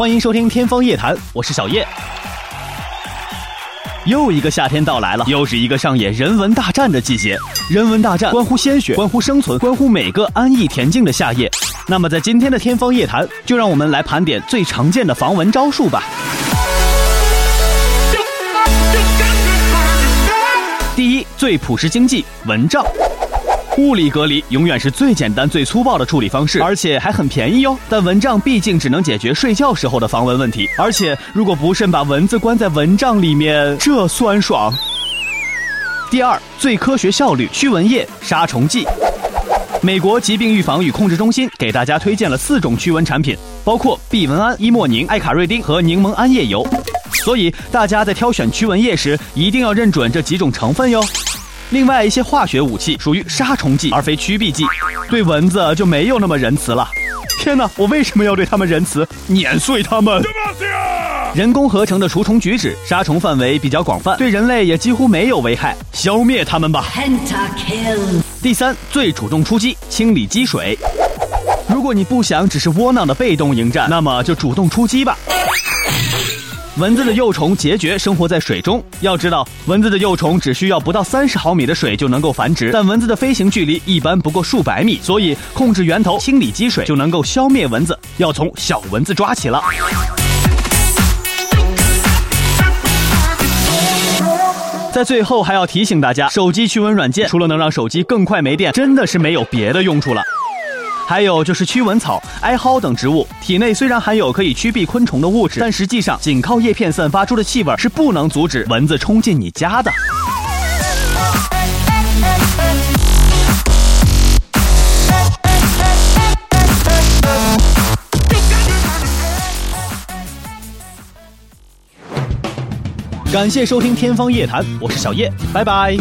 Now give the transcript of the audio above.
欢迎收听《天方夜谭》，我是小叶。又一个夏天到来了，又是一个上演人文大战的季节。人文大战关乎鲜血，关乎生存，关乎每个安逸恬静的夏夜。那么，在今天的《天方夜谭》，就让我们来盘点最常见的防蚊招数吧。第一，最朴实经济，蚊帐。物理隔离永远是最简单、最粗暴的处理方式，而且还很便宜哟。但蚊帐毕竟只能解决睡觉时候的防蚊问题，而且如果不慎把蚊子关在蚊帐里面，这酸爽。第二，最科学效率驱蚊液杀虫剂。美国疾病预防与控制中心给大家推荐了四种驱蚊产品，包括避蚊胺、伊莫宁、艾卡瑞丁和柠檬桉叶油。所以大家在挑选驱蚊液时，一定要认准这几种成分哟。另外一些化学武器属于杀虫剂而非驱避剂，对蚊子就没有那么仁慈了。天哪，我为什么要对他们仁慈？碾碎他们！人工合成的除虫菊酯杀虫范围比较广泛，对人类也几乎没有危害，消灭它们吧。第三，最主动出击，清理积水。如果你不想只是窝囊的被动迎战，那么就主动出击吧。蚊子的幼虫孑孓生活在水中。要知道，蚊子的幼虫只需要不到三十毫米的水就能够繁殖，但蚊子的飞行距离一般不过数百米，所以控制源头、清理积水就能够消灭蚊子。要从小蚊子抓起了。在最后还要提醒大家，手机驱蚊软件除了能让手机更快没电，真的是没有别的用处了。还有就是驱蚊草、艾蒿等植物，体内虽然含有可以驱避昆虫的物质，但实际上仅靠叶片散发出的气味是不能阻止蚊子冲进你家的。感谢收听《天方夜谭》，我是小叶，拜拜。